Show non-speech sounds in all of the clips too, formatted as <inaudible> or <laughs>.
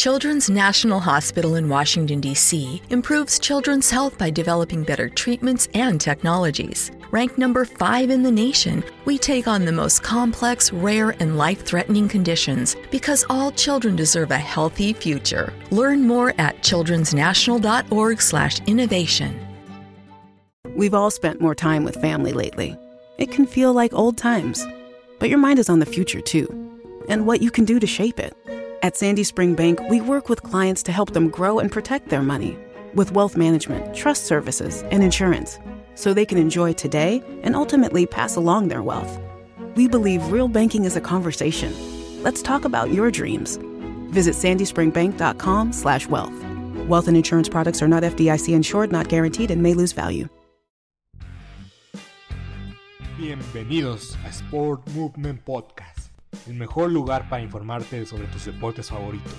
Children's National Hospital in Washington, D.C. improves children's health by developing better treatments and technologies. Ranked number five in the nation, we take on the most complex, rare, and life threatening conditions because all children deserve a healthy future. Learn more at childrensnational.org/slash innovation. We've all spent more time with family lately. It can feel like old times, but your mind is on the future too, and what you can do to shape it. At Sandy Spring Bank, we work with clients to help them grow and protect their money with wealth management, trust services, and insurance so they can enjoy today and ultimately pass along their wealth. We believe real banking is a conversation. Let's talk about your dreams. Visit sandyspringbank.com/wealth. Wealth and insurance products are not FDIC insured, not guaranteed, and may lose value. Bienvenidos a Sport Movement Podcast, el mejor lugar para informarte sobre tus deportes favoritos.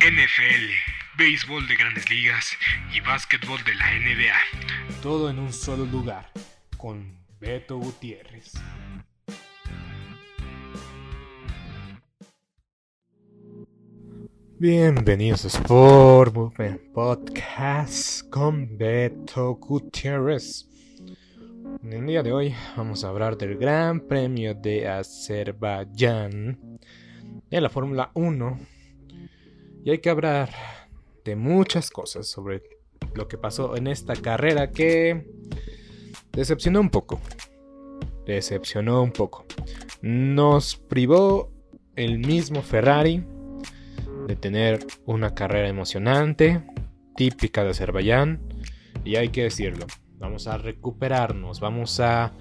NFL, béisbol de grandes ligas y básquetbol de la NBA. Todo en un solo lugar, con Beto Gutiérrez. Bienvenidos a Sport Movement Podcast con Beto Gutiérrez. En el día de hoy vamos a hablar del Gran Premio de Azerbaiyán de la Fórmula 1 y hay que hablar de muchas cosas sobre lo que pasó en esta carrera que decepcionó un poco. Decepcionó un poco. Nos privó el mismo Ferrari de tener una carrera emocionante, típica de Azerbaiyán, y hay que decirlo, vamos a recuperarnos, vamos a,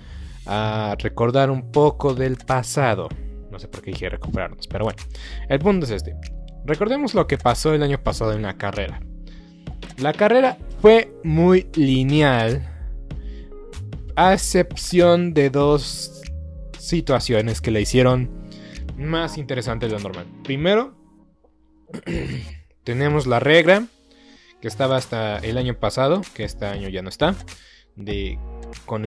recordar un poco del pasado. No sé por qué dije recuperarnos, pero bueno, el punto es este. Recordemos lo que pasó el año pasado en la carrera. La carrera fue muy lineal, a excepción de dos situaciones que la hicieron más interesante de lo normal. Primero, <clears throat> tenemos la regla que estaba hasta el año pasado, que este año ya no está, de con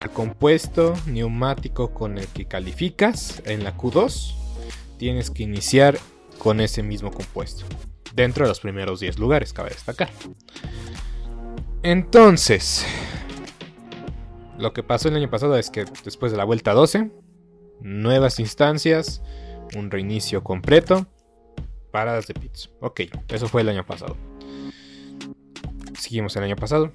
El compuesto neumático con el que calificas en la Q2, tienes que iniciar con ese mismo compuesto. Dentro de los primeros 10 lugares, cabe destacar. Entonces, lo que pasó el año pasado es que después de la vuelta 12, nuevas instancias, un reinicio completo, paradas de pits. Ok, eso fue el año pasado. Seguimos el año pasado.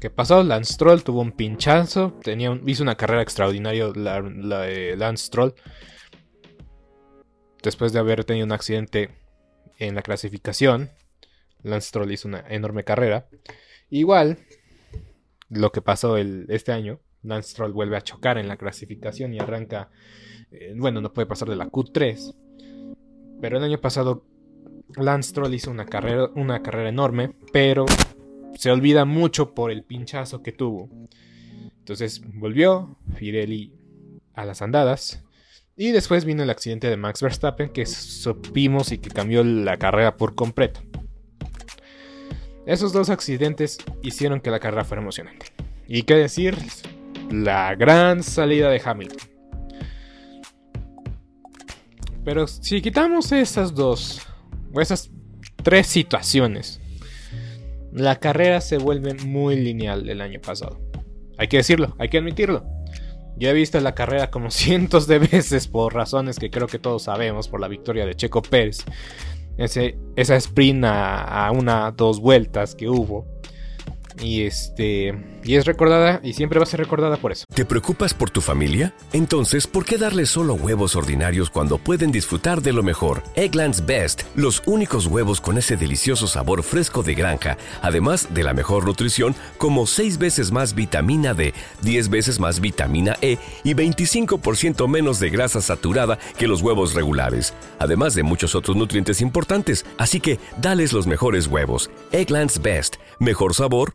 ¿Qué pasó? Lance Stroll tuvo un pinchazo. Tenía un, hizo una carrera extraordinaria la, Lance Stroll. Después de haber tenido un accidente en la clasificación, Lance Stroll hizo una enorme carrera. Igual, lo que pasó el, este año, Lance Stroll vuelve a chocar en la clasificación y arranca. Eh, bueno, no puede pasar de la Q3. Pero el año pasado, Lance Stroll hizo una carrera, una carrera enorme, pero se olvida mucho por el pinchazo que tuvo. Entonces volvió Firelli a las andadas Y después vino el accidente de Max Verstappen que supimos y que cambió la carrera por completo. Esos dos accidentes hicieron que la carrera fuera emocionante. Y qué decir, la gran salida de Hamilton. Pero si quitamos esas dos, o esas tres situaciones, la carrera se vuelve muy lineal el año pasado. Hay que decirlo, hay que admitirlo. Yo he visto la carrera como <laughs> cientos de veces por razones que creo que todos sabemos, por la victoria de Checo Pérez. Ese, esa sprint a, a una, dos vueltas que hubo y este. Y es recordada y siempre va a ser recordada por eso. ¿Te preocupas por tu familia? Entonces, ¿por qué darles solo huevos ordinarios cuando pueden disfrutar de lo mejor? Eggland's Best, los únicos huevos con ese delicioso sabor fresco de granja, además de la mejor nutrición, como 6 veces más vitamina D, 10 veces más vitamina E y 25% menos de grasa saturada que los huevos regulares, además de muchos otros nutrientes importantes. Así que, dales los mejores huevos. Eggland's Best, mejor sabor,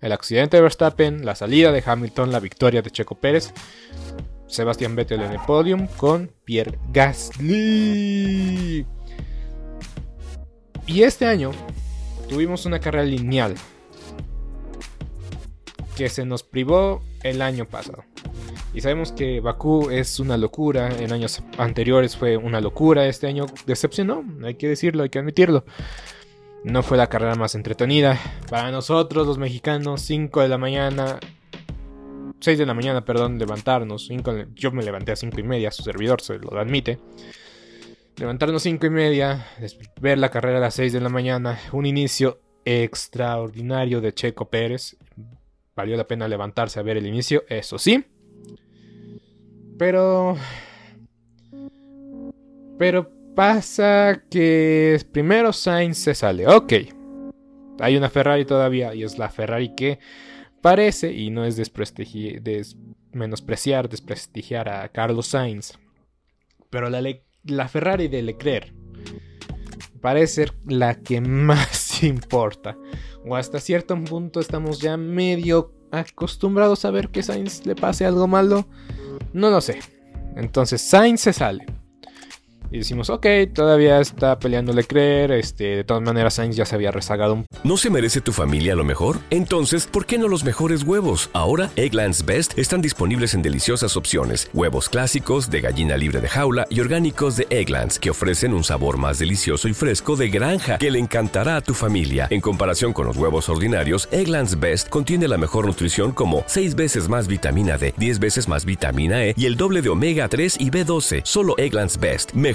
El accidente de Verstappen, la salida de Hamilton, la victoria de Checo Pérez, Sebastián Vettel en el podium con Pierre Gasly. Y este año tuvimos una carrera lineal que se nos privó el año pasado. Y sabemos que Bakú es una locura, en años anteriores fue una locura, este año decepcionó, hay que decirlo, hay que admitirlo. No fue la carrera más entretenida. Para nosotros, los mexicanos, 5 de la mañana. 6 de la mañana, perdón, levantarnos. yo me levanté a 5 y media, su servidor se lo admite. Levantarnos 5 y media, ver la carrera a las 6 de la mañana. Un inicio extraordinario de Checo Pérez. Valió la pena levantarse a ver el inicio, eso sí. Pero... Pero pasa que primero Sainz se sale. Ok. Hay una Ferrari todavía y es la Ferrari que parece, y no es menospreciar, desprestigiar a Carlos Sainz, pero la, la Ferrari de Leclerc parece ser la que <laughs> más importa. O hasta cierto punto estamos ya medio acostumbrados a ver que Sainz le pase algo malo. No lo sé. Entonces Sainz se sale. Y decimos, ok, todavía está peleándole creer, este, de todas maneras Sainz ya se había rezagado un ¿No se merece tu familia lo mejor? Entonces, ¿por qué no los mejores huevos? Ahora, Egglands Best están disponibles en deliciosas opciones. Huevos clásicos, de gallina libre de jaula y orgánicos de Egglands, que ofrecen un sabor más delicioso y fresco de granja que le encantará a tu familia. En comparación con los huevos ordinarios, Egglands Best contiene la mejor nutrición como 6 veces más vitamina D, 10 veces más vitamina E y el doble de omega 3 y B12. Solo Egglands Best.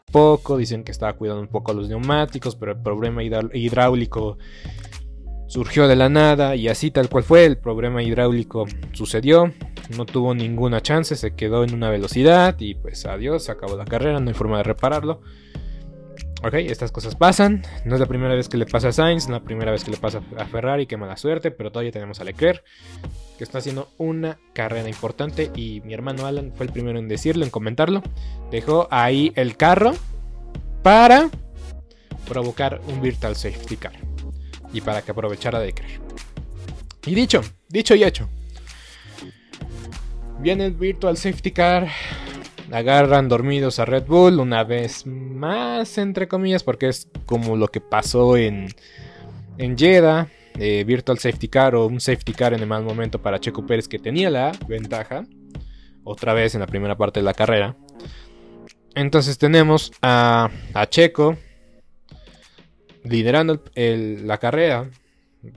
poco, dicen que estaba cuidando un poco los neumáticos, pero el problema hidráulico surgió de la nada y así tal cual fue, el problema hidráulico sucedió, no tuvo ninguna chance, se quedó en una velocidad y pues adiós, acabó la carrera, no hay forma de repararlo. Ok, estas cosas pasan, no es la primera vez que le pasa a Sainz, no es la primera vez que le pasa a Ferrari, qué mala suerte, pero todavía tenemos a Leclerc que está haciendo una carrera importante y mi hermano Alan fue el primero en decirlo, en comentarlo. Dejó ahí el carro para provocar un virtual safety car y para que aprovechara de creer. Y dicho, dicho y hecho. Viene el virtual safety car. Agarran dormidos a Red Bull una vez más, entre comillas, porque es como lo que pasó en, en Jeddah eh, virtual Safety Car o un Safety Car en el mal momento para Checo Pérez que tenía la ventaja. Otra vez en la primera parte de la carrera. Entonces tenemos a, Checo liderando la carrera.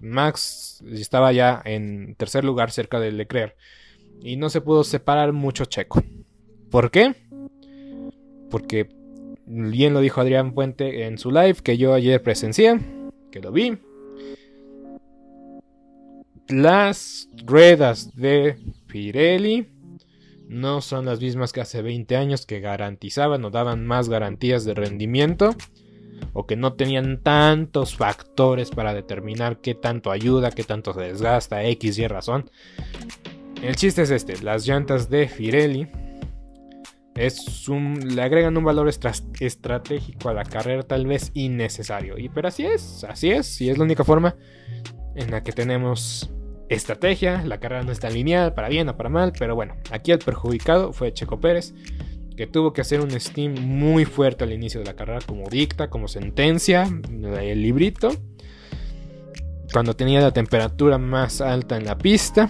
Max estaba ya en tercer lugar cerca de Leclerc. Y no se pudo separar mucho Checo. ¿Por qué? Porque bien lo dijo Adrián Puente en su live que yo ayer presencié, que lo vi las ruedas de Pirelli no son las mismas que hace 20 años que garantizaban o daban más garantías de rendimiento o que no tenían tantos factores para determinar qué tanto ayuda, qué tanto se desgasta, X y razón. El chiste es este, las llantas de Pirelli es un, le agregan un valor estratégico a la carrera tal vez innecesario. Y pero así es, así es, y es la única forma en la que tenemos estrategia. La carrera no está lineal, para bien o para mal, pero bueno, aquí el perjudicado fue Checo Pérez, que tuvo que hacer un steam muy fuerte al inicio de la carrera, como dicta, como sentencia, el librito. Cuando tenía la temperatura más alta en la pista,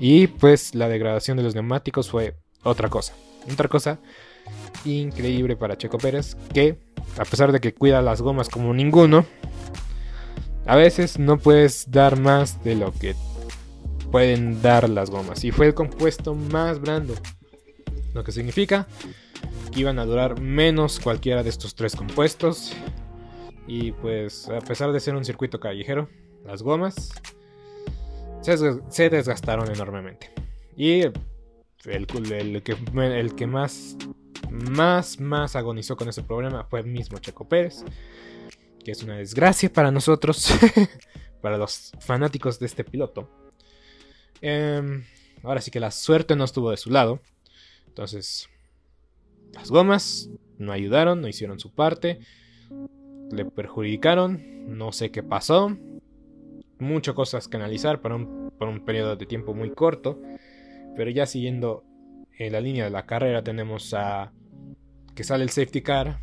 Y pues la degradación de los neumáticos fue otra cosa. Otra cosa increíble para Checo Pérez, que a pesar de que cuida las gomas como ninguno, a veces no puedes dar más de lo que pueden dar las gomas. Y fue el compuesto más blando. Lo que significa que iban a durar menos cualquiera de estos tres compuestos. Y pues a pesar de ser un circuito callejero, las gomas se, desgastaron enormemente. Y el, que, el que más, más, más agonizó con ese problema fue el mismo Checo Pérez. Que es una desgracia para nosotros, <laughs> para los fanáticos de este piloto. Em, ahora sí que la suerte no estuvo de su lado. Entonces, las gomas no ayudaron, no hicieron su parte, le perjudicaron, no sé qué pasó, muchas cosas que analizar para un, por un periodo de tiempo muy corto, pero ya siguiendo en la línea de la carrera tenemos a que sale el safety car,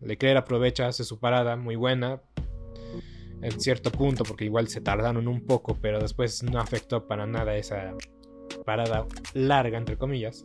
Leclerc aprovecha, hace su parada muy buena, en cierto punto, porque igual se tardaron un poco, pero después no afectó para nada esa parada larga, entre comillas.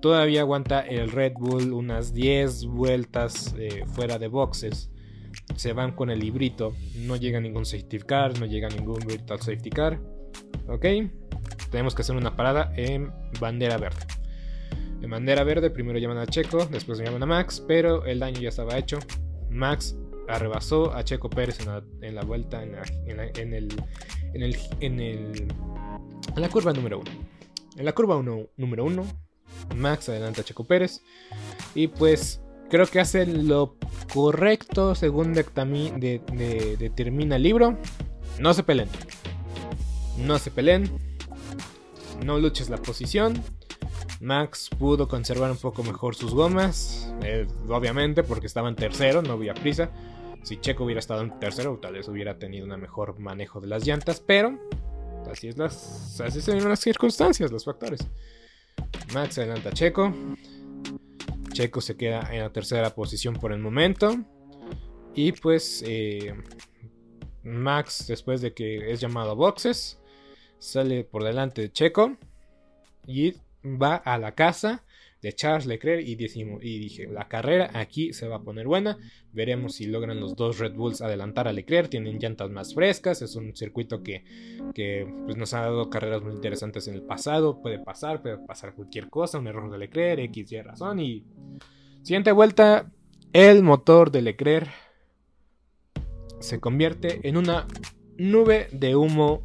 Todavía aguanta el Red Bull unas 10 vueltas eh, fuera de boxes. Se van con el librito. No llega ningún safety car, no llega ningún virtual safety car. Ok. Tenemos que hacer una parada en bandera verde. En bandera verde primero llaman a Checo, después llaman a Max, pero el daño ya estaba hecho. Max arrebasó a Checo Pérez en la, vuelta en, el, en, el, en, el, en la curva número 1. En la curva número 1, Max adelanta a Checo Pérez. Y pues creo que hace lo correcto según determina el libro. No se peleen. No se peleen. No luches la posición. Max pudo conservar un poco mejor sus gomas. Eh, obviamente porque estaba en tercero, no había prisa. Si Checo hubiera estado en tercero, tal vez hubiera tenido un mejor manejo de las llantas. Pero Así es las, así son las circunstancias, los factores. Max adelanta a Checo. Checo se queda en la tercera posición por el momento. Y pues eh, Max, después de que es llamado a boxes, sale por delante de Checo y va a la casa de Charles Leclerc y, y dije, la carrera aquí se va a poner buena, veremos si logran los dos Red Bulls adelantar a Leclerc, tienen llantas más frescas, es un circuito que, que pues, nos ha dado carreras muy interesantes en el pasado, puede pasar, puede pasar cualquier cosa, un error de Leclerc, X, Y razón. Y... Siguiente vuelta, el motor de Leclerc se convierte en una nube de humo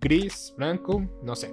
gris, blanco, no sé.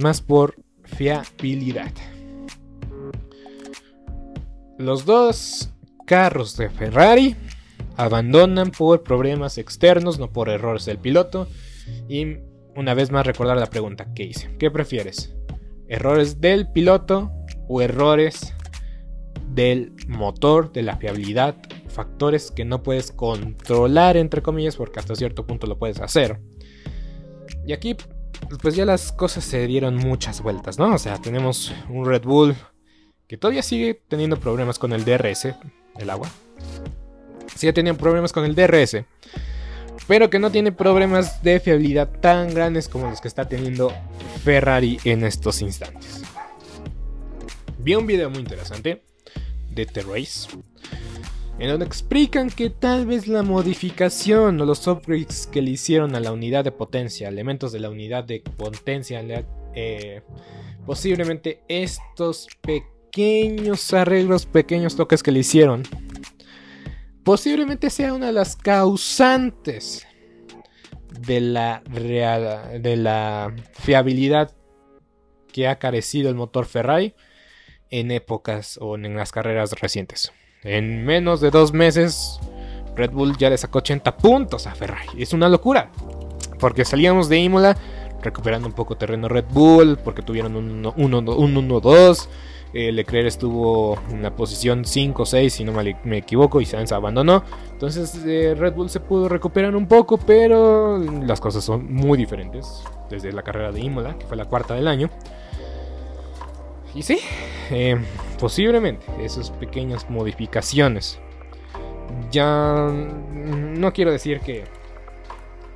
más por fiabilidad. Los dos carros de Ferrari abandonan por problemas externos, no por errores del piloto. Y una vez más recordar la pregunta que hice. ¿Qué prefieres? ¿Errores del piloto o errores del motor, de la fiabilidad? Factores que no puedes controlar, entre comillas, porque hasta cierto punto lo puedes hacer. Y aquí, pues ya las cosas se dieron muchas vueltas, ¿no? O sea, tenemos un Red Bull que todavía sigue teniendo problemas con el DRS, el agua. Sigue teniendo problemas con el DRS pero que no tiene problemas de fiabilidad tan grandes como los que está teniendo Ferrari en estos instantes. Vi un video muy interesante de The Race en donde explican que tal vez la modificación o los upgrades que le hicieron a la unidad de potencia, elementos de la unidad de potencia, eh, posiblemente estos pequeños arreglos, pequeños toques que le hicieron, posiblemente sea una de las causantes de la, de la fiabilidad que ha carecido el motor Ferrari en épocas o en las carreras recientes. En menos de dos meses, Red Bull ya le sacó 80 puntos a Ferrari. Es una locura. Porque salíamos de Imola recuperando un poco terreno Red Bull, porque tuvieron un 1-2. Eh, Leclerc estuvo en la posición 5 o 6, si no me equivoco, y Sainz abandonó. Entonces eh, Red Bull se pudo recuperar un poco, pero las cosas son muy diferentes. Desde la carrera de Imola, que fue la cuarta del año. Y sí, eh, posiblemente esas pequeñas modificaciones. Ya no quiero decir que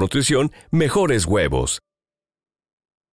nutrición, mejores huevos.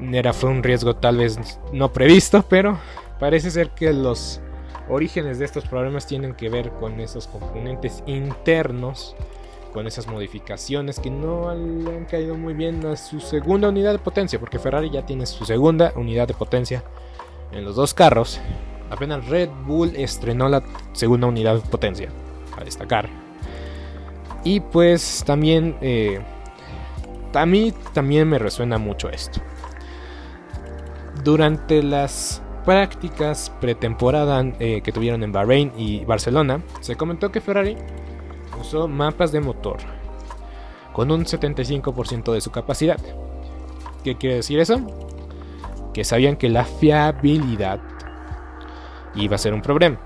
Era, fue un riesgo tal vez no previsto, pero parece ser que los orígenes de estos problemas tienen que ver con esos componentes internos, con esas modificaciones que no le han caído muy bien a su segunda unidad de potencia, porque Ferrari ya tiene su segunda unidad de potencia en los dos carros. Apenas Red Bull estrenó la segunda unidad de potencia, a destacar. Y pues también, eh, a mí también me resuena mucho esto. Durante las prácticas pretemporada eh, que tuvieron en Bahrein y Barcelona, se comentó que Ferrari usó mapas de motor con un 75% de su capacidad. ¿Qué quiere decir eso? Que sabían que la fiabilidad iba a ser un problema.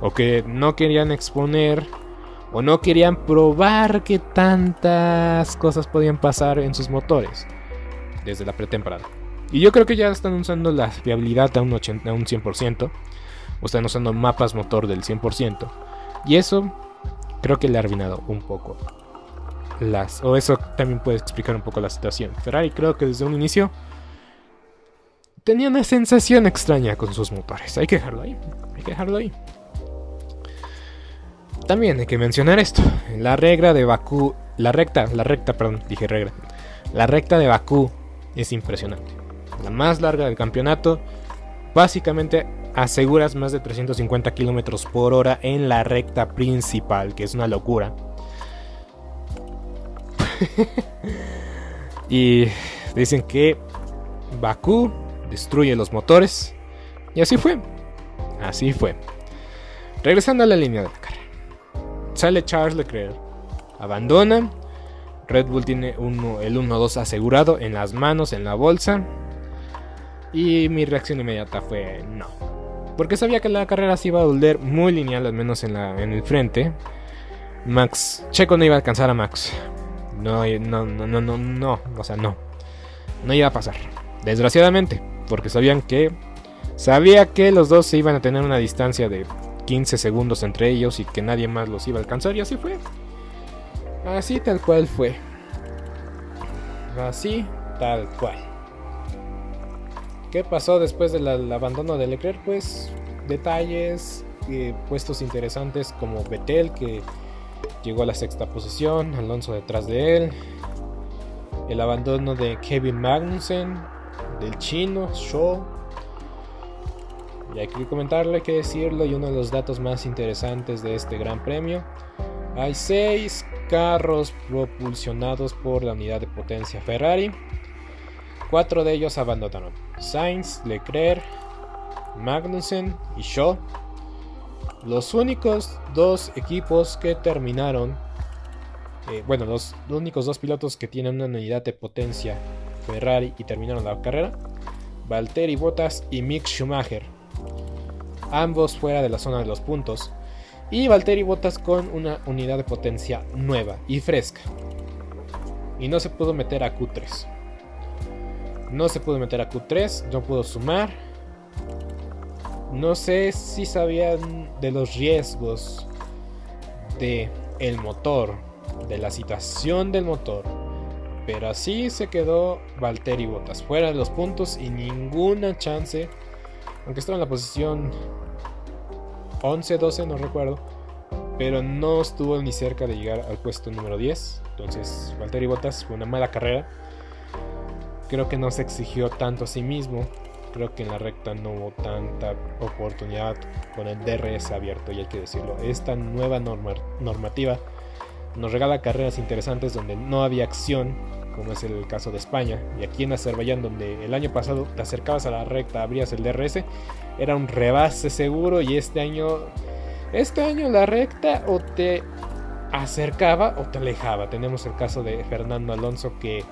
O que no querían exponer o no querían probar que tantas cosas podían pasar en sus motores desde la pretemporada. Y yo creo que ya están usando la fiabilidad a un, 80, a un 100%. O están usando mapas motor del 100%. Y eso creo que le ha arruinado un poco. Las, o eso también puede explicar un poco la situación. Ferrari creo que desde un inicio tenía una sensación extraña con sus motores. Hay que dejarlo ahí. Hay que dejarlo ahí. También hay que mencionar esto. La regla de Bakú. La recta, la recta, perdón, dije regla. La recta de Bakú es impresionante la más larga del campeonato. Básicamente aseguras más de 350 kilómetros por hora en la recta principal, que es una locura. <laughs> Y dicen que Bakú destruye los motores. Y así fue. Así fue. Regresando a la línea de la carrera. Sale Charles Leclerc. Abandona. Red Bull tiene el 1-2 asegurado en las manos, en la bolsa. Y mi reacción inmediata fue no. Porque sabía que la carrera se iba a volver muy lineal, al menos en, la, en el frente. Max, Checo no iba a alcanzar a Max. No, no, no, no, no, no, o sea, no. No iba a pasar. Desgraciadamente, porque sabían que sabía que los dos se iban a tener una distancia de 15 segundos entre ellos y que nadie más los iba a alcanzar y así fue. Así tal cual fue. Así tal cual. ¿Qué pasó después del abandono de Leclerc? Pues detalles, eh, puestos interesantes como Betel que llegó a la sexta posición, Alonso detrás de él, el abandono de Kevin Magnussen, del chino, Shaw. Y hay que comentarlo, hay que decirlo, y uno de los datos más interesantes de este gran premio. Hay seis carros propulsionados por la unidad de potencia Ferrari. Cuatro de ellos abandonaron. Sainz, Leclerc, Magnussen y Shaw. Los únicos dos equipos que terminaron, eh, bueno, los, únicos dos pilotos que tienen una unidad de potencia Ferrari y terminaron la carrera, Valtteri Bottas y Mick Schumacher, ambos fuera de la zona de los puntos, y Valtteri Bottas con una unidad de potencia nueva y fresca, y no se pudo meter a Q3. No se pudo meter a Q3, no pudo sumar. No sé si sabían de los riesgos de el motor, de la situación del motor. Pero así se quedó Valtteri Bottas fuera de los puntos y ninguna chance. Aunque estaba en la posición 11, 12, no recuerdo. Pero no estuvo ni cerca de llegar al puesto número 10. Entonces, Valtteri Bottas fue una mala carrera. Creo que no se exigió tanto a sí mismo. Creo que en la recta no hubo tanta oportunidad con el DRS abierto, y hay que decirlo. Esta nueva normativa nos regala carreras interesantes donde no había acción, como es el caso de España. Y aquí en Azerbaiyán, donde el año pasado te acercabas a la recta, abrías el DRS, era un rebase seguro. Y este año, este año la recta o te acercaba o te alejaba. Tenemos el caso de Fernando Alonso que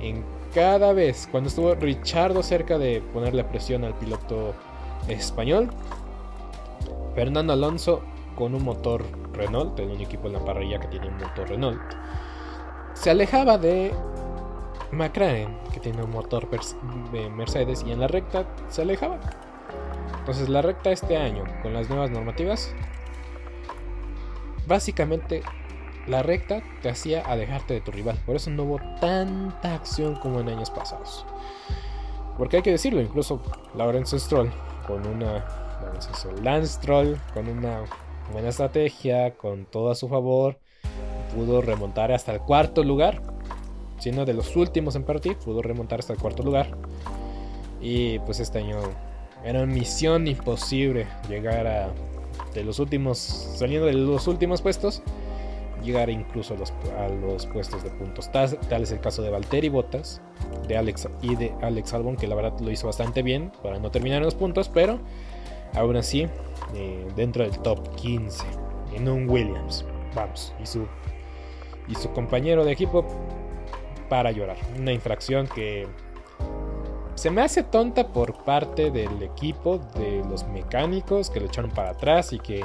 en cada vez, cuando estuvo Richardo cerca de ponerle presión al piloto español, Fernando Alonso con un motor Renault, tenía un equipo en la parrilla que tiene un motor Renault, se alejaba de McLaren, que tiene un motor de Mercedes, y en la recta se alejaba. Entonces la recta este año, con las nuevas normativas, básicamente la recta te hacía alejarte de tu rival. Por eso no hubo tanta acción como en años pasados. Porque hay que decirlo, incluso Lawrence Stroll con una. Lance Stroll con una buena estrategia, con todo a su favor, pudo remontar hasta el cuarto lugar. Siendo de los últimos en partir, pudo remontar hasta el cuarto lugar. Y pues este año era misión imposible llegar a de los últimos, saliendo de los últimos puestos llegar incluso a los, a los puestos de puntos. Tal, es el caso de Valtteri Bottas de Alex, y de Alex Albon, que la verdad lo hizo bastante bien para no terminar en los puntos, pero aún así eh, dentro del top 15 en un Williams. Vamos, y su, y su compañero de equipo para llorar. Una infracción que se me hace tonta por parte del equipo, de los mecánicos que lo echaron para atrás y que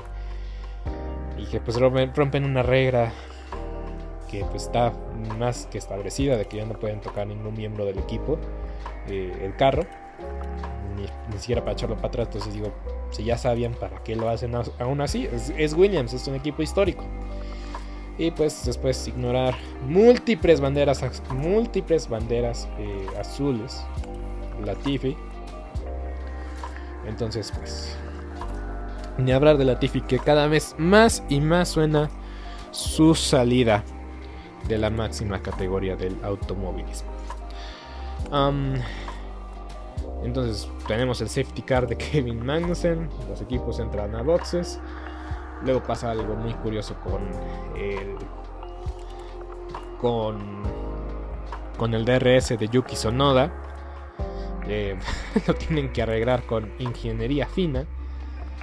y que pues rompen una regla que pues está más que establecida de que ya no pueden tocar ningún miembro del equipo eh, el carro ni, siquiera para echarlo para atrás. Entonces digo si ya sabían para qué lo hacen aún así es, Williams es un equipo histórico. Y pues después ignorar múltiples banderas múltiples banderas eh, azules Latifi. Entonces pues ni hablar de Latifi que cada vez más y más suena su salida de la máxima categoría del automovilismo. entonces tenemos el safety car de <laughs> Kevin Magnussen, los equipos entran a boxes, luego pasa algo muy curioso con el, con con el DRS de Yuki Sonoda. Eh, <laughs> lo tienen que arreglar con ingeniería fina,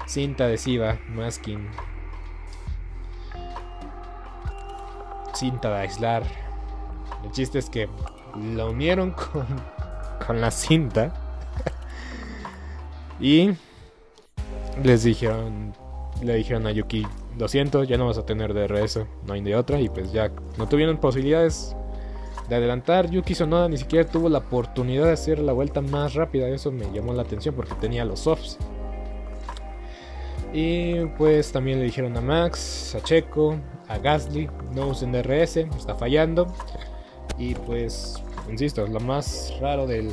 cinta adhesiva, masking, cinta de aislar. El chiste es que lo unieron <laughs> con, con la cinta <laughs> y les dijeron, le dijeron a Yuki, lo siento, ya no vas a tener DRS, no hay de otra y pues ya no tuvieron posibilidades de adelantar. Yuki Sonoda ni siquiera tuvo la oportunidad de hacer la vuelta más rápida. Eso me llamó la atención porque tenía los softs. Y pues también le dijeron a Max, a Checo, a Gasly, no usen DRS, está fallando. Y pues, insisto, es lo más raro del,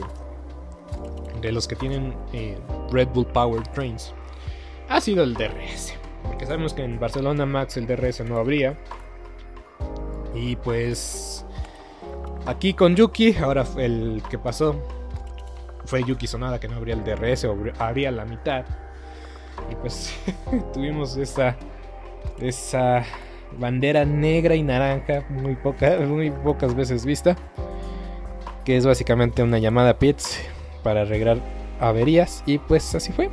de los que tienen eh, Red Bull Power Trains ha sido el DRS. Porque sabemos que en Barcelona Max el DRS no habría. Y pues Aquí con Yuki, ahora el que pasó fue Yuki Sonada que no abría el DRS o abría la mitad. Y pues <laughs> tuvimos esa, esa bandera negra y naranja muy, muy pocas veces vista. Que es básicamente una llamada pits para arreglar averías. Y pues así fue.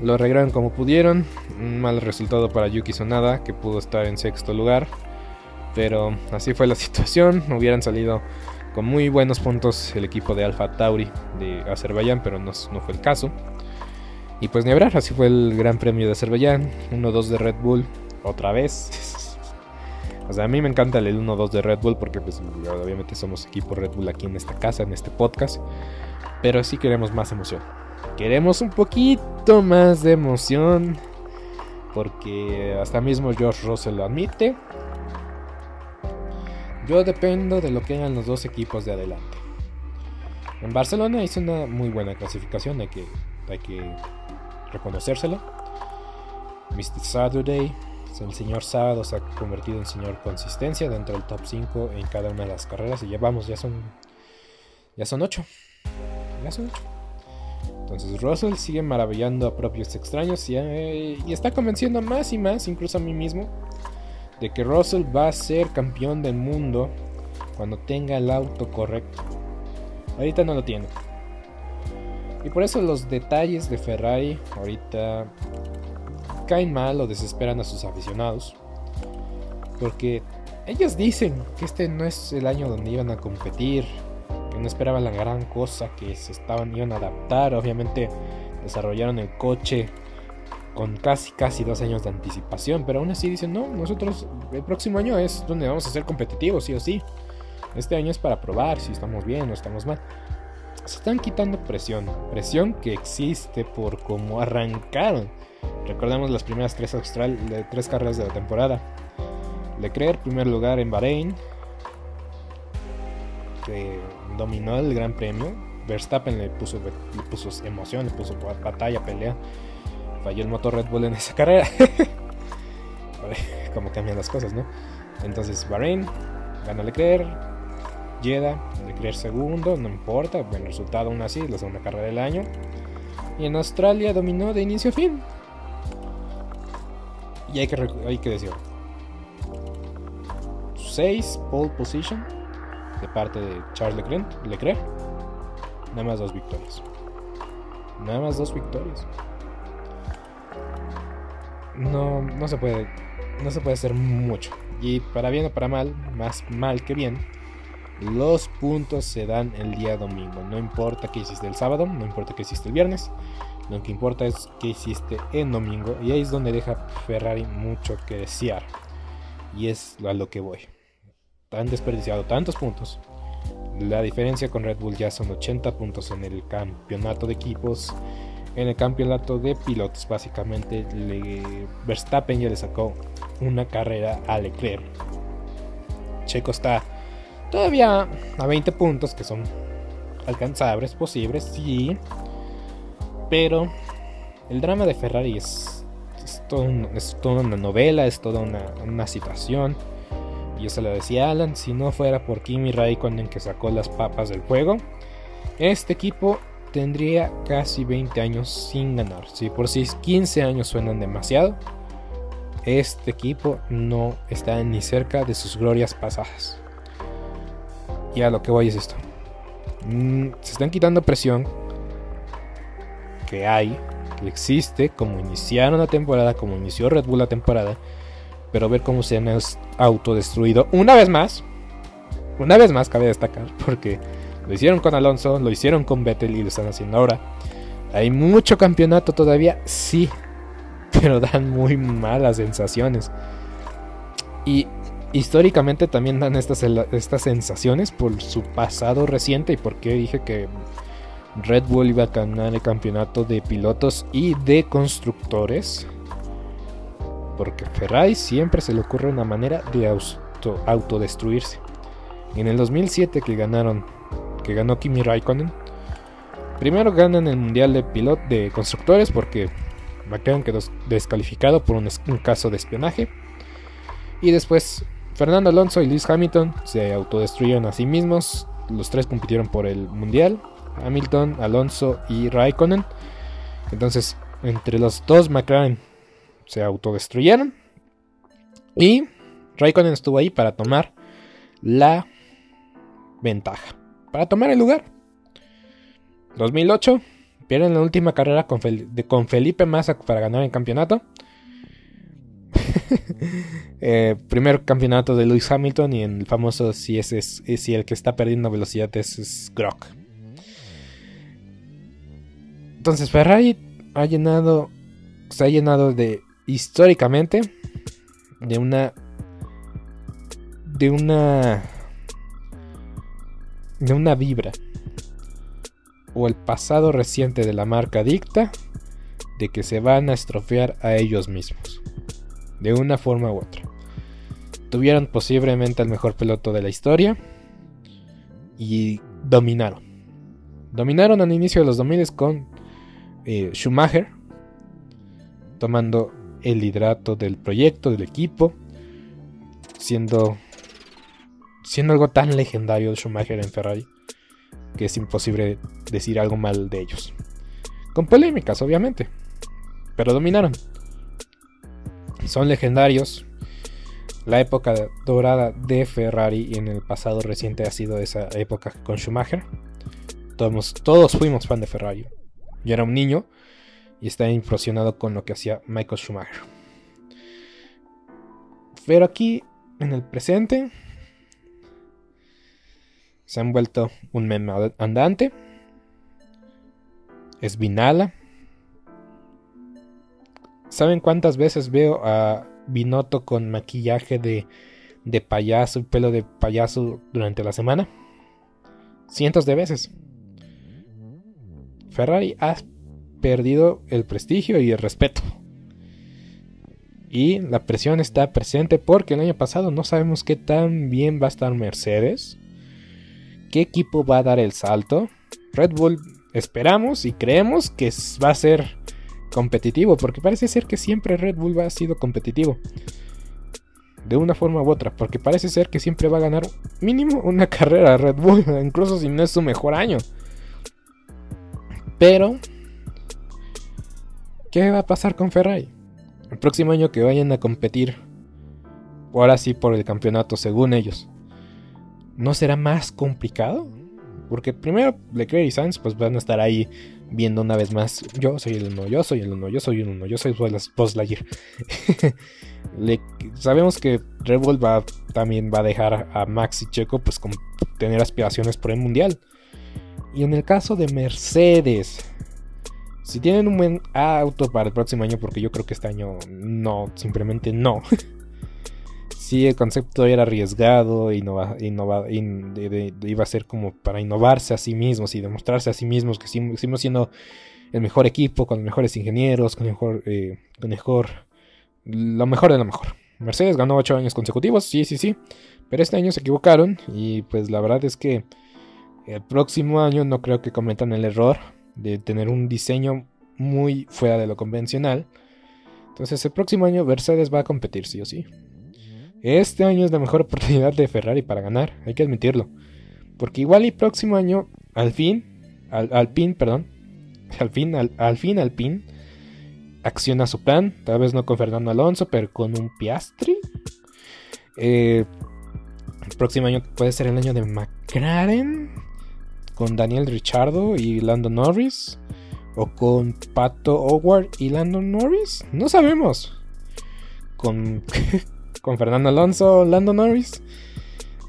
Lo arreglaron como pudieron. Un mal resultado para Yuki Sonada que pudo estar en sexto lugar. Pero así fue la <laughs> situación. Hubieran salido con muy buenos puntos el equipo de Alfa Tauri de Azerbaiyán, pero no, fue el caso. Y pues ni hablar, así fue el Gran Premio de Azerbaiyán. 1-2 de Red Bull, otra vez. o sea, a mí me encanta el 1-2 de Red Bull porque pues obviamente somos equipo Red Bull aquí en esta casa, en este podcast. Pero sí queremos más emoción. Queremos un poquito más de emoción. Porque hasta mismo George Russell lo admite. Yo dependo de lo que hagan los dos equipos de adelante. En Barcelona hizo una muy buena clasificación, hay que, hay que reconocérselo. Mr. Saturday, el señor sábado se ha convertido en señor consistencia dentro del top 5 en cada una de las carreras y ya vamos, ya son ya son 8. Ya son 8. Entonces Russell sigue maravillando a propios extraños y, eh, y está convenciendo más y más, incluso a mí mismo, de que Russell va a ser campeón del mundo cuando tenga el auto correcto. Ahorita no lo tiene. Y por eso los detalles de Ferrari ahorita caen mal o desesperan a sus aficionados. Porque ellos dicen que este no es el año donde iban a competir, que no esperaban la gran cosa, que se estaban iban a adaptar, obviamente desarrollaron el coche con casi casi dos años de anticipación, pero aún así dicen, no, nosotros el próximo año es donde vamos a ser competitivos, sí o sí. Este año es para probar si estamos bien o estamos mal. Se están quitando presión, presión que existe por cómo arrancaron. Recordemos las primeras tres, tres carreras de la temporada. Leclerc, primer lugar en Bahrein, que dominó el Gran Premio. Verstappen le puso, le puso emoción, le puso batalla, pelea falló el motor Red Bull en esa carrera. <laughs> Como cambian las cosas, ¿no? Entonces Bahrein gana Leclerc, Jeddah, Leclerc segundo, no importa, buen resultado aún así, la segunda carrera del año. Y en Australia dominó de inicio a fin. Y hay que, hay que decir, 6 pole position de parte de Charles Leclerc, Leclerc, nada más dos victorias. Nada más dos victorias no, no se puede no se puede hacer mucho. Y para bien o para mal, más mal que bien, los puntos se dan el día domingo. No importa qué hiciste el sábado, no importa qué hiciste el viernes, lo que importa es qué hiciste en domingo. Y ahí es donde deja Ferrari mucho que desear. Y es a lo que voy. Han desperdiciado tantos puntos. La diferencia con Red Bull ya son 80 puntos en el campeonato de equipos en el campeonato de pilotos. Básicamente, Verstappen ya le sacó una carrera a Leclerc. Checo está todavía a 20 puntos, que son alcanzables, posibles, sí. Pero el drama de Ferrari es, es, toda una novela, es toda una, una situación. Y se lo decía Alan, si no fuera por Kimi Raikkonen que sacó las papas del juego, este equipo tendría casi 20 años sin ganar. Si por si 15 años suenan demasiado, este equipo no está ni cerca de sus glorias pasadas. Y a lo que voy es esto. Mm, se están quitando presión que hay, que existe, como iniciaron la temporada, como inició Red Bull la temporada. Pero ver cómo se han autodestruido una vez más. Una vez más cabe destacar, <laughs> porque lo hicieron con Alonso, lo hicieron con Vettel y lo están haciendo ahora. Hay mucho campeonato todavía, sí, <laughs> pero dan muy malas sensaciones. Y históricamente también dan estas, estas sensaciones por su pasado reciente y porque dije que Red Bull iba a ganar el campeonato de pilotos y de constructores. Porque Ferrari siempre se le ocurre una manera de auto, autodestruirse. En el 2007 que ganaron, que ganó Kimi Raikkonen, primero ganan el mundial de pilot de constructores porque McLaren quedó descalificado por un, un caso de espionaje. Y después Fernando Alonso y Lewis Hamilton se autodestruyeron a sí mismos. Los tres compitieron por el mundial. Hamilton, Alonso y Raikkonen. Entonces, entre los dos McLaren se autodestruyeron. Y Raikkonen estuvo ahí para tomar la ventaja. Para tomar el lugar. 2008. Pierden la última carrera con, con Felipe Massa para ganar el campeonato. <laughs> Eh, primer campeonato de Lewis Hamilton y en el famoso si, es, si el que está perdiendo velocidad es, es. Entonces Ferrari ha llenado, se ha llenado de históricamente de una de una de una vibra o el pasado reciente de la marca dicta de que se van a estropear a ellos mismos de una forma u otra. Tuvieron posiblemente el mejor piloto de la historia y dominaron. Dominaron al inicio de los 2000 con eh, Schumacher, tomando el liderato del proyecto, del equipo, siendo, siendo algo tan legendario Schumacher en Ferrari que es imposible decir algo mal de ellos. Con polémicas, obviamente, pero dominaron son legendarios. La época dorada de Ferrari en el pasado reciente ha sido esa época con Schumacher. Todos, todos fuimos fan de Ferrari. Yo era un niño y estaba impresionado con lo que hacía Michael Schumacher. Pero aquí, en el presente, se han vuelto un meme andante. Es Vinala, ¿Saben cuántas veces veo a Binotto con maquillaje de, de payaso pelo de payaso durante la semana? Cientos de veces. Ferrari ha perdido el prestigio y el respeto. Y la presión está presente porque el año pasado no sabemos qué tan bien va a estar Mercedes. ¿Qué equipo va a dar el salto? Red Bull esperamos y creemos que va a ser competitivo, porque parece ser que siempre Red Bull ha sido competitivo. De una forma u otra, porque parece ser que siempre va a ganar mínimo una <laughs> carrera Red Bull, <laughs> incluso si no es su mejor año. Pero, ¿qué va a pasar con Ferrari? El próximo año que vayan a competir, ahora sí por el campeonato según ellos, ¿no será más complicado? Porque primero Leclerc y Sainz pues van a estar ahí viendo una vez más, yo soy el uno, yo soy el uno, yo soy el uno, yo soy Buzz Lightyear. <laughs> sabemos que va, también va a dejar a Max y Checo pues con tener aspiraciones por el mundial. Y en el caso de Mercedes, si tienen un buen auto para el próximo año, porque yo creo que este año no, simplemente no. <laughs> sí, el concepto era arriesgado, innova, iba a ser como para innovarse a sí mismos y demostrarse a sí mismos que seguimos siendo el mejor equipo, con los mejores ingenieros, con mejor, eh, con mejor, lo mejor de lo mejor. Mercedes ganó 8 años consecutivos, sí, sí, sí, pero este año se equivocaron y pues la verdad es que el próximo año no creo que cometan el error de tener un diseño muy fuera de lo convencional. Entonces el próximo año Mercedes va a competir, sí o sí. Este año es la mejor <laughs> oportunidad de Ferrari para ganar, hay que admitirlo. Porque igual y próximo año, al fin, al, pin, perdón, <laughs> al fin, al, al fin, al pin, acciona su plan, tal vez no con Fernando Alonso, pero con un Piastri. Eh, próximo año puede ser el año de McLaren con Daniel Richardo y Lando Norris o con Pato Howard y Lando Norris, no sabemos. Con <laughs> con Fernando Alonso, Lando Norris.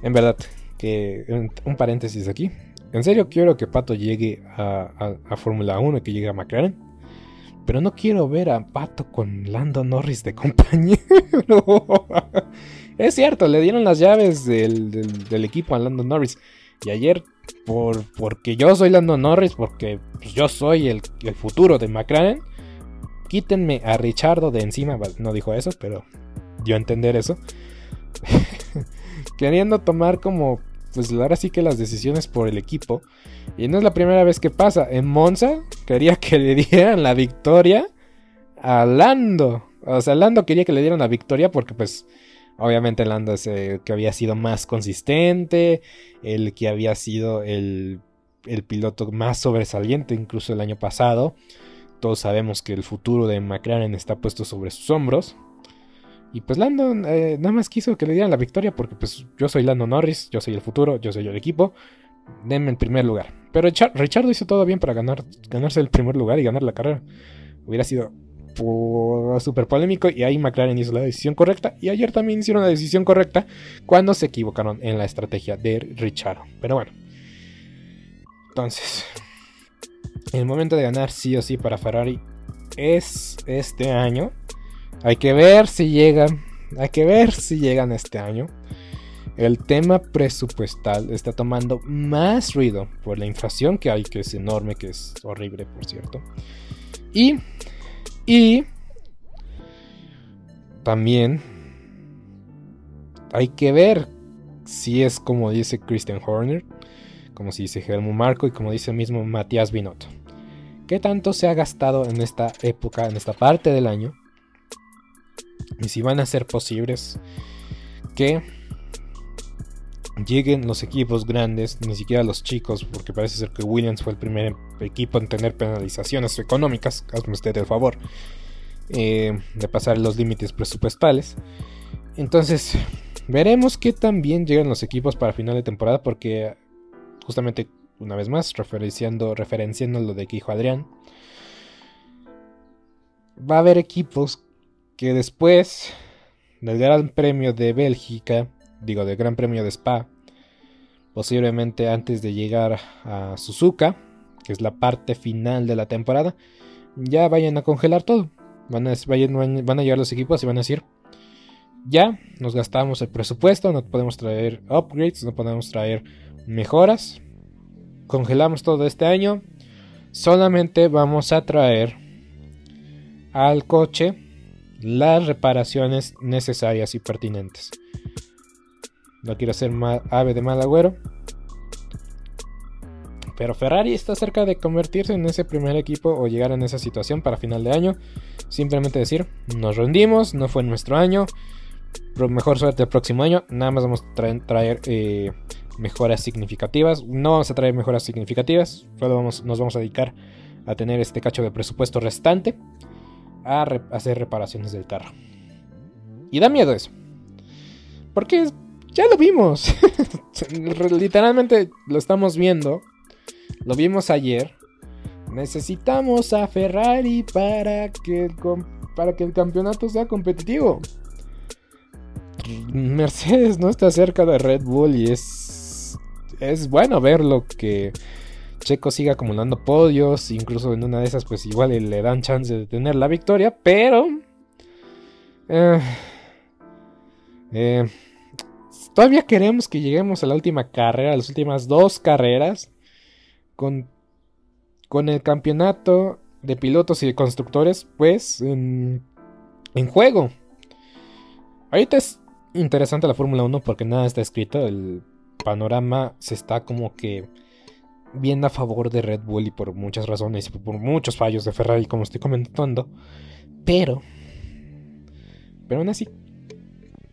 En verdad, que un, paréntesis aquí. En serio quiero que Pato llegue a, a Fórmula 1 y que llegue a McLaren. Pero no quiero ver a Pato con Lando Norris de compañero. <laughs> es cierto, le dieron las llaves del, equipo a Lando Norris. Y ayer, por, porque yo soy Lando Norris, porque pues, yo soy el, el, futuro de McLaren, quítenme a Richardo de encima. No dijo eso, pero dio a entender eso. <laughs> Queriendo tomar como, pues ahora sí que las decisiones por el equipo. Y no es la primera vez que pasa. En Monza quería que le dieran la victoria a Lando. O sea, Lando quería que le dieran la victoria porque pues obviamente Lando es el que había sido más consistente, el que había sido el, el piloto más sobresaliente incluso el año pasado. Todos sabemos que el futuro de McLaren está puesto sobre sus hombros. Y pues Lando eh, nada más quiso que le dieran la victoria porque pues yo soy Lando Norris, yo soy el futuro, yo soy el equipo. Denme el primer lugar. Pero Richard hizo todo bien para ganar, ganarse el primer lugar y ganar la carrera. Hubiera sido súper polémico y ahí McLaren hizo la decisión correcta y ayer también hicieron la decisión correcta cuando se equivocaron en la estrategia de Richard. Pero bueno. Entonces, el momento de ganar sí o sí para Ferrari es este año. Hay que ver si llegan. Hay que ver si llegan este año. El tema presupuestal está tomando más ruido por la inflación que hay, que es enorme, que es horrible, por cierto. Y. Y. También. Hay que ver si es como dice Christian Horner, como si dice Helmut Marco y como dice el mismo Matías Binotto. ¿Qué tanto se ha gastado en esta época, en esta parte del año? Y si van a ser posibles que lleguen los equipos grandes, ni siquiera los chicos, porque parece ser que Williams fue el primer equipo en tener penalizaciones económicas, hazme usted el favor, eh, de pasar los límites presupuestales. Entonces, veremos que también llegan los equipos para final de temporada, porque justamente una vez más, referenciando, referenciando lo de que Adrián, va a haber equipos que después del Gran Premio de Bélgica, digo del Gran Premio de Spa, posiblemente antes de llegar a Suzuka, que es la parte final de la temporada, ya vayan a congelar todo. Van a, llegar los equipos y van a decir, ya nos gastamos el presupuesto, no podemos traer upgrades, no podemos traer mejoras, congelamos todo este año, solamente vamos a traer al coche las reparaciones necesarias y pertinentes. No quiero ser ave de mal agüero. Pero Ferrari está cerca de convertirse en ese primer equipo o llegar en esa situación para final de año. Simplemente decir, nos rendimos, no fue nuestro año. Mejor suerte el próximo año. Nada más vamos a traer, eh, mejoras significativas. No vamos a traer mejoras significativas. Solo vamos, nos vamos a dedicar a tener este cacho de presupuesto restante a hacer reparaciones del carro. Y da miedo eso. Porque ya lo vimos. <laughs> Literalmente lo estamos viendo. Lo vimos ayer. Necesitamos a Ferrari para que, para que el campeonato sea competitivo. Mercedes no está cerca de Red Bull y es, es bueno ver lo que Checo sigue acumulando podios, incluso en una de esas pues igual le dan chance de tener la victoria, pero... Eh, eh, todavía queremos que lleguemos a la última carrera, a las últimas dos carreras, con, con el campeonato de pilotos y de constructores pues en, en juego. Ahorita es interesante la Fórmula 1 porque nada está escrito, el panorama se está como que bien a favor de Red Bull y por muchas razones y por muchos fallos de Ferrari como estoy comentando. Pero, pero aún así,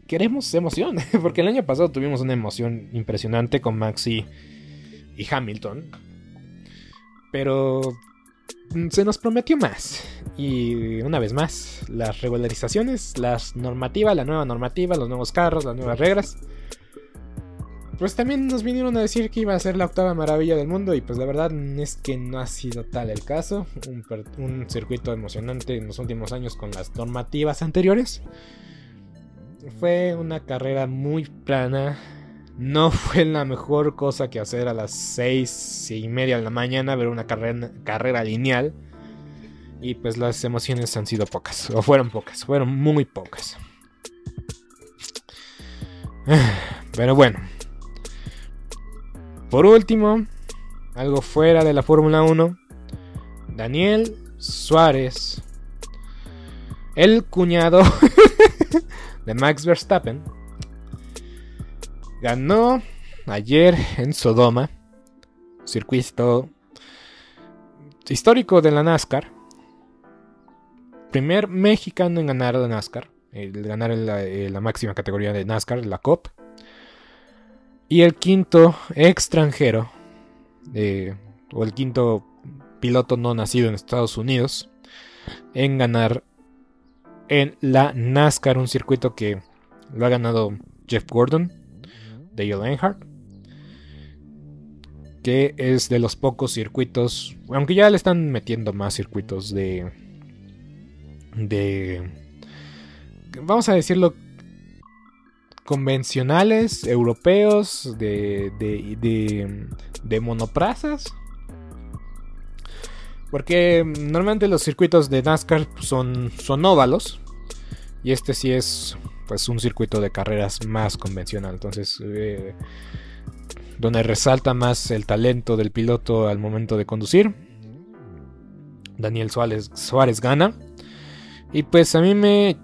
queremos emoción. <laughs> Porque el año pasado tuvimos una emoción impresionante con Maxi y Hamilton. Pero se nos prometió más. Y una vez más, las regularizaciones, las normativas, la nueva normativa, los nuevos carros, las nuevas reglas. Pues también nos vinieron a decir que iba a ser la octava maravilla del mundo y pues la verdad es que no ha sido tal el caso. Un, circuito emocionante en los últimos años con las normativas anteriores. Fue una carrera muy plana. No <laughs> fue la mejor cosa que hacer a las seis y media de la mañana ver una carrera lineal. Y pues las emociones han sido pocas. O fueron pocas. Fueron muy pocas. <sighs> Pero bueno. Por último, algo fuera de la Fórmula 1. Daniel Suárez. El cuñado <laughs> de Max Verstappen. Ganó ayer en Sodoma. Circuito histórico de la NASCAR. Primer mexicano en ganar la NASCAR. El ganar la, eh, la máxima categoría de NASCAR, la COP. Y el quinto extranjero, o el quinto piloto no nacido en Estados Unidos, en ganar en la NASCAR, un circuito que lo ha ganado Jeff Gordon, Dale Earnhardt, que es de los pocos circuitos, aunque ya le están metiendo más circuitos de, de, vamos a decirlo, convencionales europeos de, de, de, monoprazas. Porque normalmente los circuitos de NASCAR son, son óvalos. Y este sí es pues un circuito de carreras más convencional. Entonces, eh, donde resalta más el talento del piloto al momento de conducir. Daniel Suárez, Suárez gana. Y pues a mí me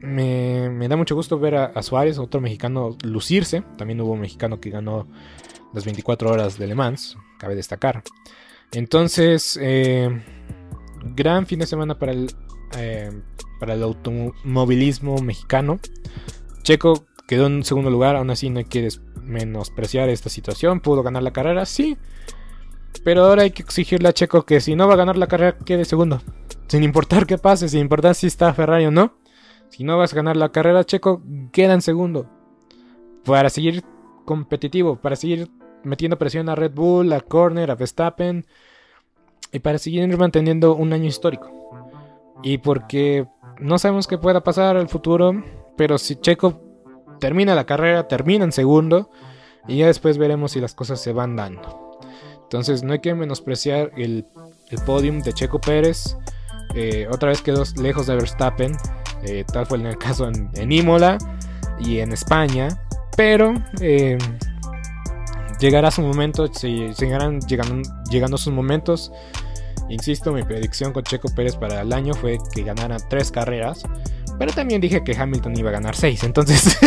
me, da mucho gusto ver a, Suárez, otro mexicano, lucirse. También hubo un mexicano que ganó las 24 horas de Le Mans, cabe destacar. Entonces, eh, gran fin de semana para el, eh, para el automovilismo mexicano. Checo quedó en segundo lugar, aún así no hay que menospreciar esta situación. Pudo ganar la carrera, sí. Pero ahora hay que exigirle a Checo que si no va a ganar la carrera, quede segundo. Sin importar qué pase, sin importar si está Ferrari o no. Si no vas a ganar la carrera, Checo queda en segundo. Para seguir competitivo, para seguir metiendo presión a Red Bull, a Corner, a Verstappen. Y para seguir manteniendo un año histórico. Y porque no sabemos qué pueda pasar al futuro. Pero si Checo termina la carrera, termina en segundo. Y ya después veremos si las cosas se van dando. Entonces no hay que menospreciar el, el podium de Checo Pérez. Eh, otra vez quedó lejos de Verstappen. Eh, tal fue en el caso en, Imola y en España. Pero eh, llegará su momento, si llegando, llegando sus momentos. Insisto, mi predicción con Checo Pérez para el año fue que ganara tres carreras. Pero también dije que Hamilton iba a ganar seis. Entonces.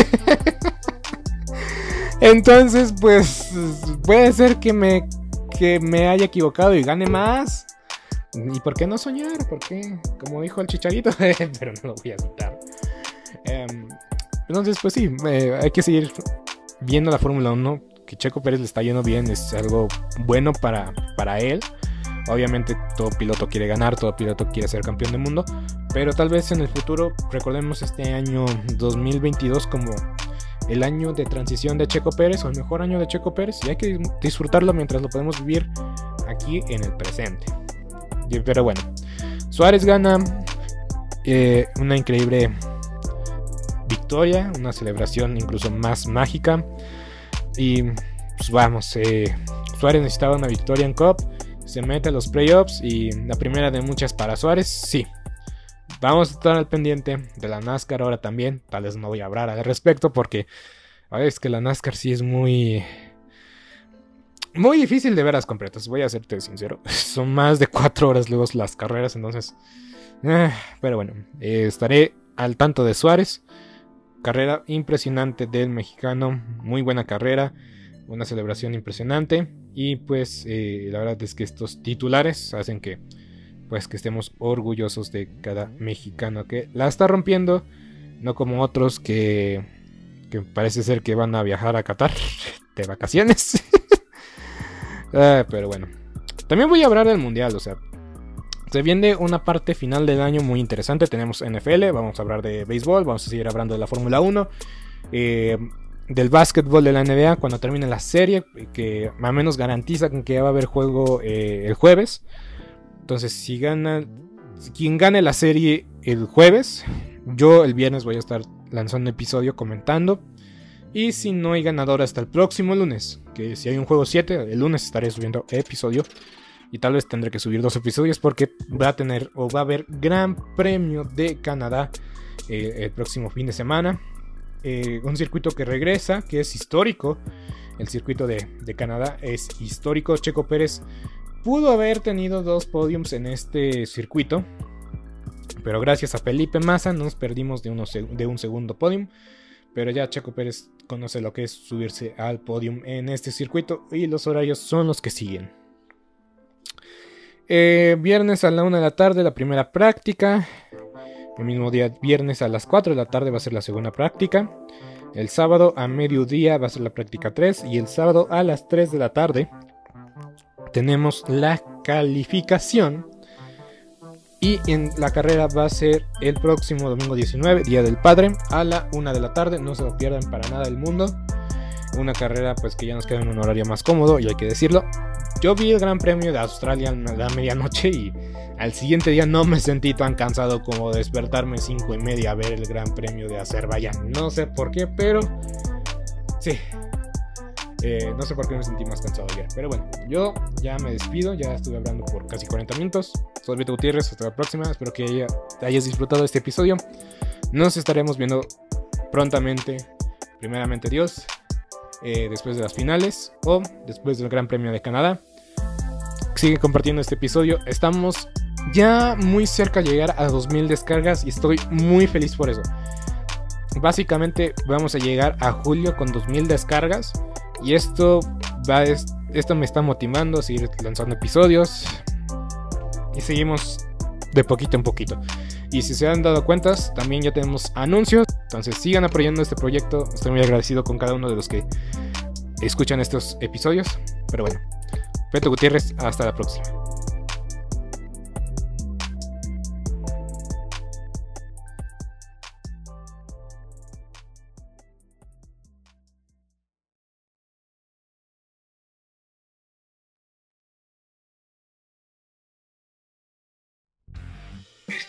<laughs> entonces, pues. Puede ser que me, que me haya equivocado y gane más. ¿Y por qué no soñar? ¿Por qué? Como dijo el chicharito, <laughs> pero no lo voy a citar. Em, entonces, pues sí, hay que seguir viendo la Fórmula 1. Que Checo Pérez le está yendo bien es algo bueno para, para él. Obviamente todo piloto quiere ganar, todo piloto quiere ser campeón del mundo, pero tal vez en el futuro recordemos este año 2022 como el año de transición de Checo Pérez o el mejor año de Checo Pérez y hay que disfrutarlo mientras lo podemos vivir aquí en el presente. Pero bueno, Suárez gana eh, una increíble victoria, una celebración incluso más mágica. Y pues vamos, eh, Suárez necesitaba una victoria en Cup, se mete a los playoffs y la primera de muchas para Suárez, sí. Vamos a estar al pendiente de la NASCAR ahora también. Tal vez no voy a hablar al respecto porque es que la NASCAR sí es muy muy difícil de veras completas, voy a serte sincero. <laughs> Son más de cuatro horas luego las carreras, entonces. Eh, pero bueno, eh, estaré al tanto de Suárez. Carrera impresionante del mexicano, muy buena carrera, una celebración impresionante. Y pues eh, la verdad es que estos titulares hacen que pues que estemos orgullosos de cada mexicano que la está rompiendo, no como otros que, que parece ser que van a viajar a Qatar <laughs> de vacaciones. <laughs> Ah, pero bueno. También voy a hablar del mundial, o sea. Se viene una parte final del año muy interesante. Tenemos NFL, vamos a hablar de béisbol, vamos a seguir hablando de la Fórmula 1. Eh, del básquetbol de la NBA cuando termine la serie, que más o menos garantiza que ya va a haber juego eh, el jueves. Entonces, si gana, quien gane la serie el jueves, yo el viernes voy a estar lanzando episodio comentando. Y si no hay ganador hasta el próximo lunes, que si hay un juego 7, el lunes estaré subiendo episodio. Y tal vez tendré que subir dos episodios porque va a tener o va a haber Gran Premio de Canadá eh, el próximo fin de semana. Eh, un circuito que regresa, que es histórico. El circuito de, Canadá es histórico. Checo Pérez pudo haber tenido dos podiums en este circuito. Pero gracias a Felipe Massa nos perdimos de, de un segundo podium. Pero ya Checo Pérez conoce lo que es subirse al podium en este circuito. Y los horarios son los que siguen. Eh, viernes a la 1 de la tarde la primera práctica. El mismo día, viernes a las 4 de la tarde va a ser la segunda práctica. El sábado a mediodía va a ser la práctica 3. Y el sábado a las 3 de la tarde tenemos la calificación. Y en la carrera va a ser el próximo domingo 19, Día del Padre, a la 1 de la tarde. No se lo pierdan para nada el mundo. Una carrera pues que ya nos queda en un horario más cómodo y hay que decirlo. Yo vi el Gran Premio de Australia a la medianoche y al siguiente día no me sentí tan cansado como despertarme 5 y media a ver el Gran Premio de Azerbaiyán. No sé por qué, pero sí. Eh, no sé por qué me sentí más cansado ayer. Pero bueno, yo ya me despido. Ya estuve hablando por casi 40 minutos. Soy Vito Gutiérrez. Hasta la próxima. Espero que hayas disfrutado este episodio. Nos estaremos viendo prontamente. Primeramente Dios. Eh, después de las finales o después del Gran Premio de Canadá. Sigue compartiendo este episodio. Estamos ya muy cerca de llegar a 2000 descargas y estoy muy feliz por eso. Básicamente vamos a llegar a julio con 2000 descargas y esto va esto me está motivando a seguir lanzando episodios y seguimos de poquito en poquito. Y si se han dado cuentas, también ya tenemos anuncios, entonces sigan apoyando este proyecto. Estoy muy agradecido con cada uno de los que escuchan estos episodios, pero bueno. Beto Gutiérrez, hasta la próxima.